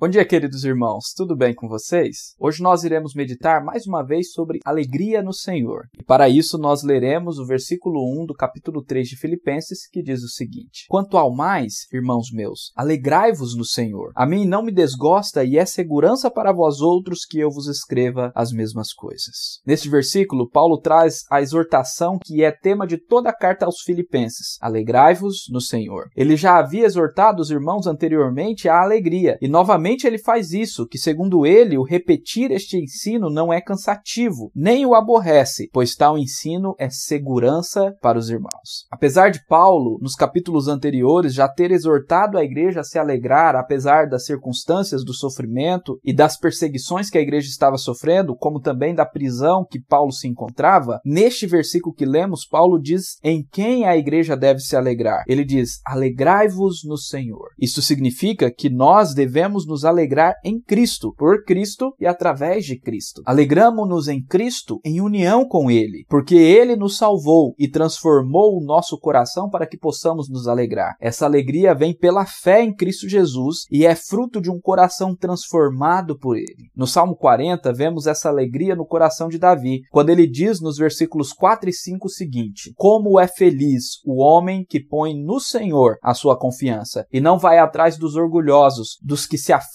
Bom dia, queridos irmãos. Tudo bem com vocês? Hoje nós iremos meditar mais uma vez sobre alegria no Senhor. E para isso nós leremos o versículo 1 do capítulo 3 de Filipenses, que diz o seguinte: Quanto ao mais, irmãos meus, alegrai-vos no Senhor. A mim não me desgosta e é segurança para vós outros que eu vos escreva as mesmas coisas. Neste versículo, Paulo traz a exortação que é tema de toda a carta aos Filipenses: Alegrai-vos no Senhor. Ele já havia exortado os irmãos anteriormente à alegria e novamente ele faz isso, que segundo ele, o repetir este ensino não é cansativo, nem o aborrece, pois tal ensino é segurança para os irmãos. Apesar de Paulo, nos capítulos anteriores, já ter exortado a igreja a se alegrar, apesar das circunstâncias do sofrimento e das perseguições que a igreja estava sofrendo, como também da prisão que Paulo se encontrava, neste versículo que lemos, Paulo diz em quem a igreja deve se alegrar. Ele diz: Alegrai-vos no Senhor. Isso significa que nós devemos nos alegrar em Cristo, por Cristo e através de Cristo. Alegramos-nos em Cristo em união com Ele, porque Ele nos salvou e transformou o nosso coração para que possamos nos alegrar. Essa alegria vem pela fé em Cristo Jesus e é fruto de um coração transformado por Ele. No Salmo 40, vemos essa alegria no coração de Davi, quando ele diz nos versículos 4 e 5 o seguinte: Como é feliz o homem que põe no Senhor a sua confiança e não vai atrás dos orgulhosos, dos que se afastam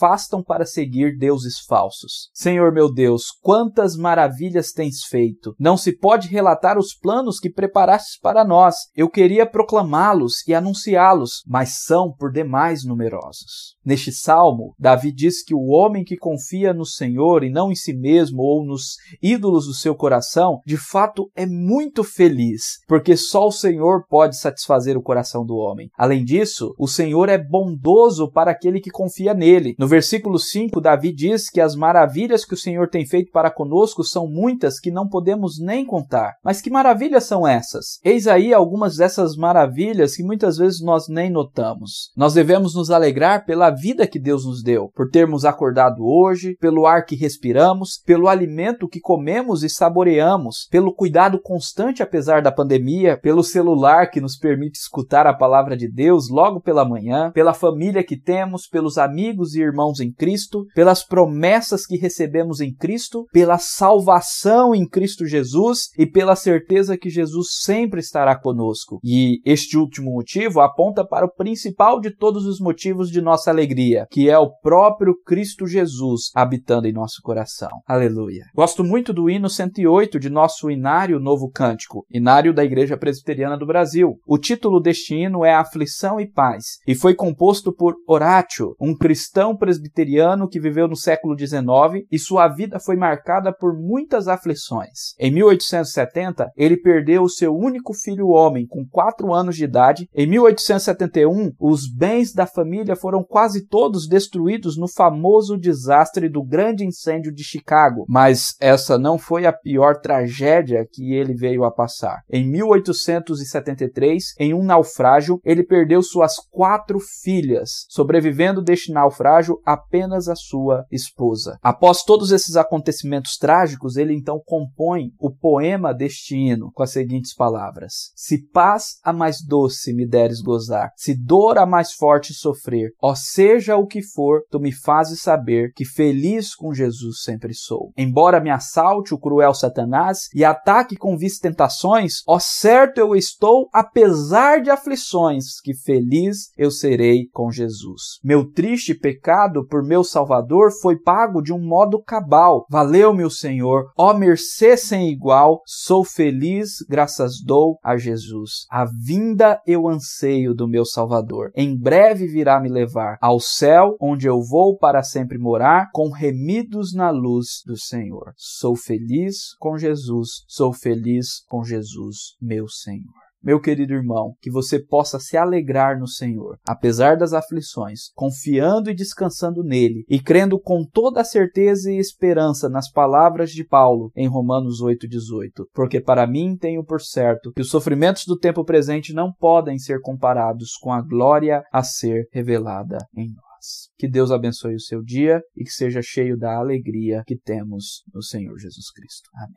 para seguir deuses falsos. Senhor meu Deus, quantas maravilhas tens feito! Não se pode relatar os planos que preparastes para nós. Eu queria proclamá-los e anunciá-los, mas são por demais numerosos. Neste salmo, Davi diz que o homem que confia no Senhor e não em si mesmo ou nos ídolos do seu coração, de fato é muito feliz, porque só o Senhor pode satisfazer o coração do homem. Além disso, o Senhor é bondoso para aquele que confia nele. No versículo 5, Davi diz que as maravilhas que o Senhor tem feito para conosco são muitas que não podemos nem contar. Mas que maravilhas são essas? Eis aí algumas dessas maravilhas que muitas vezes nós nem notamos. Nós devemos nos alegrar pela vida que Deus nos deu, por termos acordado hoje, pelo ar que respiramos, pelo alimento que comemos e saboreamos, pelo cuidado constante apesar da pandemia, pelo celular que nos permite escutar a palavra de Deus logo pela manhã, pela família que temos, pelos amigos e irmãos em Cristo, pelas promessas que recebemos em Cristo, pela salvação em Cristo Jesus e pela certeza que Jesus sempre estará conosco. E este último motivo aponta para o principal de todos os motivos de nossa alegria, que é o próprio Cristo Jesus habitando em nosso coração. Aleluia. Gosto muito do hino 108 de nosso Inário Novo Cântico, Inário da Igreja Presbiteriana do Brasil. O título deste hino é Aflição e Paz e foi composto por Horatio, um cristão presbiteriano que viveu no século XIX e sua vida foi marcada por muitas aflições. Em 1870, ele perdeu seu único filho homem com 4 anos de idade. Em 1871, os bens da família foram quase todos destruídos no famoso desastre do grande incêndio de Chicago. Mas essa não foi a pior tragédia que ele veio a passar. Em 1873, em um naufrágio, ele perdeu suas quatro filhas, sobrevivendo deste naufrágio apenas a sua esposa. Após todos esses acontecimentos trágicos, ele então compõe o poema deste hino com as seguintes palavras: Se paz a mais doce me deres gozar, se dor a mais forte sofrer, ó seja o que for, tu me fazes saber que feliz com Jesus sempre sou. Embora me assalte o cruel Satanás e ataque com vis tentações, ó certo eu estou, apesar de aflições, que feliz eu serei com Jesus. Meu triste pecado por meu Salvador foi pago de um modo cabal. Valeu-me o Senhor, ó mercê sem igual, sou feliz, graças dou a Jesus. A vinda eu anseio do meu Salvador. Em breve virá me levar ao céu, onde eu vou para sempre morar, com remidos na luz do Senhor. Sou feliz com Jesus, sou feliz com Jesus, meu Senhor. Meu querido irmão, que você possa se alegrar no Senhor, apesar das aflições, confiando e descansando nele e crendo com toda a certeza e esperança nas palavras de Paulo em Romanos 8:18, porque para mim tenho por certo que os sofrimentos do tempo presente não podem ser comparados com a glória a ser revelada em nós. Que Deus abençoe o seu dia e que seja cheio da alegria que temos no Senhor Jesus Cristo. Amém.